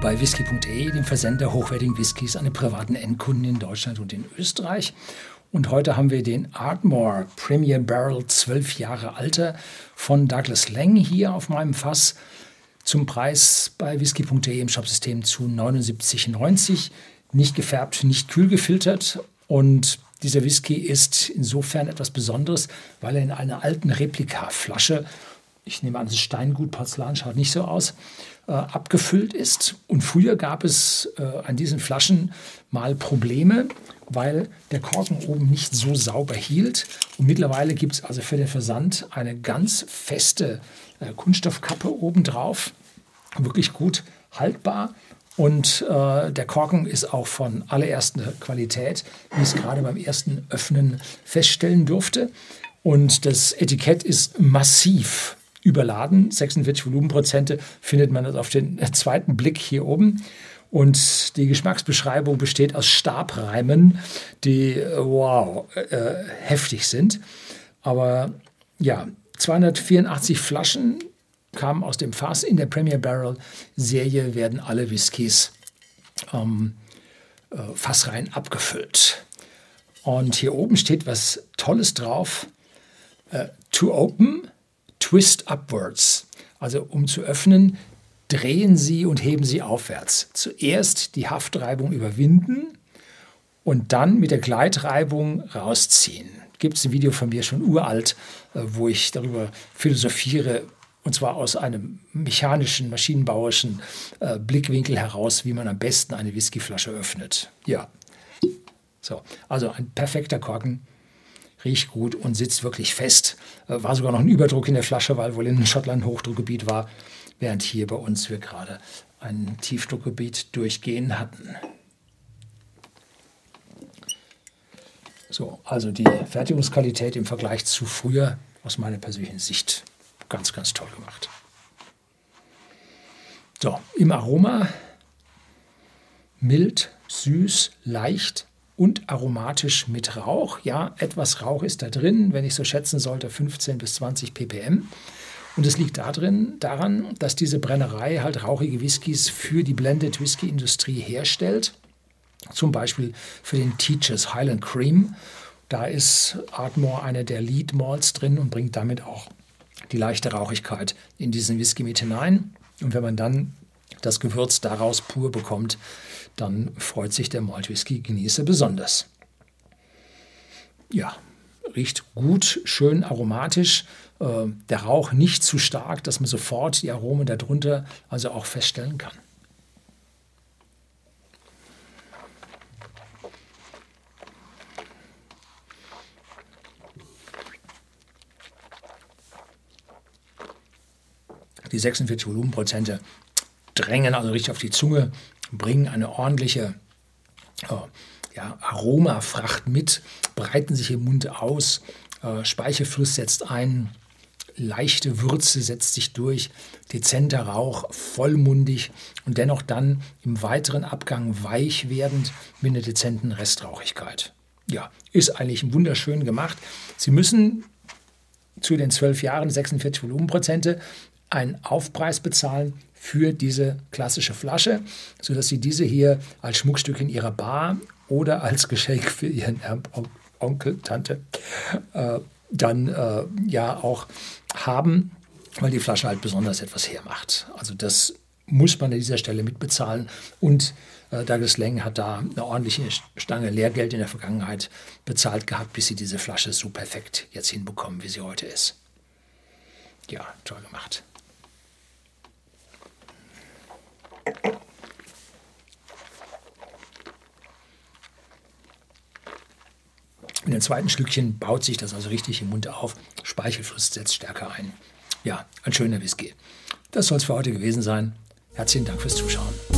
bei whisky.de, dem Versender hochwertigen Whiskys an den privaten Endkunden in Deutschland und in Österreich. Und heute haben wir den Ardmore Premier Barrel 12 Jahre alter von Douglas Lang hier auf meinem Fass zum Preis bei whisky.de im Shopsystem zu 79,90. Nicht gefärbt, nicht kühl gefiltert und dieser Whisky ist insofern etwas Besonderes, weil er in einer alten Replikaflasche, ich nehme an, das Steingut, Porzellan schaut nicht so aus, äh, abgefüllt ist. Und früher gab es äh, an diesen Flaschen mal Probleme, weil der Korken oben nicht so sauber hielt. Und mittlerweile gibt es also für den Versand eine ganz feste äh, Kunststoffkappe obendrauf. Wirklich gut haltbar. Und äh, der Korken ist auch von allererster Qualität, wie ich es gerade beim ersten Öffnen feststellen durfte. Und das Etikett ist massiv überladen. 46 Volumenprozente findet man das auf den zweiten Blick hier oben. Und die Geschmacksbeschreibung besteht aus Stabreimen, die, wow, äh, heftig sind. Aber ja, 284 Flaschen kamen aus dem Fass. In der Premier Barrel Serie werden alle Whiskys ähm, äh, fassrein abgefüllt. Und hier oben steht was Tolles drauf. Äh, to open, twist upwards. Also um zu öffnen, drehen Sie und heben Sie aufwärts. Zuerst die Haftreibung überwinden und dann mit der Gleitreibung rausziehen. Gibt es ein Video von mir schon uralt, äh, wo ich darüber philosophiere, und zwar aus einem mechanischen, maschinenbauerischen äh, Blickwinkel heraus, wie man am besten eine Whiskyflasche öffnet. Ja, so, also ein perfekter Korken riecht gut und sitzt wirklich fest. Äh, war sogar noch ein Überdruck in der Flasche, weil wohl in Schottland ein Hochdruckgebiet war, während hier bei uns wir gerade ein Tiefdruckgebiet durchgehen hatten. So, also die Fertigungsqualität im Vergleich zu früher aus meiner persönlichen Sicht ganz, ganz toll gemacht. So, im Aroma mild, süß, leicht, und aromatisch mit Rauch. Ja, etwas Rauch ist da drin, wenn ich so schätzen sollte, 15 bis 20 ppm. Und es liegt darin, daran, dass diese Brennerei halt rauchige Whiskys für die Blended Whisky Industrie herstellt. Zum Beispiel für den Teachers Highland Cream. Da ist Ardmore einer der Lead Malts drin und bringt damit auch die leichte Rauchigkeit in diesen Whisky mit hinein. Und wenn man dann das Gewürz daraus pur bekommt, dann freut sich der Malt Whisky Genießer besonders. Ja, riecht gut, schön aromatisch. Äh, der Rauch nicht zu stark, dass man sofort die Aromen darunter also auch feststellen kann. Die 46 Volumenprozente drängen also richtig auf die Zunge, bringen eine ordentliche äh, ja, Aromafracht mit, breiten sich im Mund aus, äh, Speichelfluss setzt ein, leichte Würze setzt sich durch, dezenter Rauch, vollmundig und dennoch dann im weiteren Abgang weich werdend mit einer dezenten Restrauchigkeit. Ja, ist eigentlich wunderschön gemacht. Sie müssen zu den 12 Jahren 46 Volumenprozente einen Aufpreis bezahlen für diese klassische Flasche, sodass Sie diese hier als Schmuckstück in Ihrer Bar oder als Geschenk für Ihren Onkel, Tante äh, dann äh, ja auch haben, weil die Flasche halt besonders etwas hermacht. Also das muss man an dieser Stelle mitbezahlen und äh, Douglas Lang hat da eine ordentliche Stange Lehrgeld in der Vergangenheit bezahlt gehabt, bis sie diese Flasche so perfekt jetzt hinbekommen, wie sie heute ist. Ja, toll gemacht. In dem zweiten Schlückchen baut sich das also richtig im Mund auf. Speichelfluss setzt stärker ein. Ja, ein schöner Whisky. Das soll es für heute gewesen sein. Herzlichen Dank fürs Zuschauen.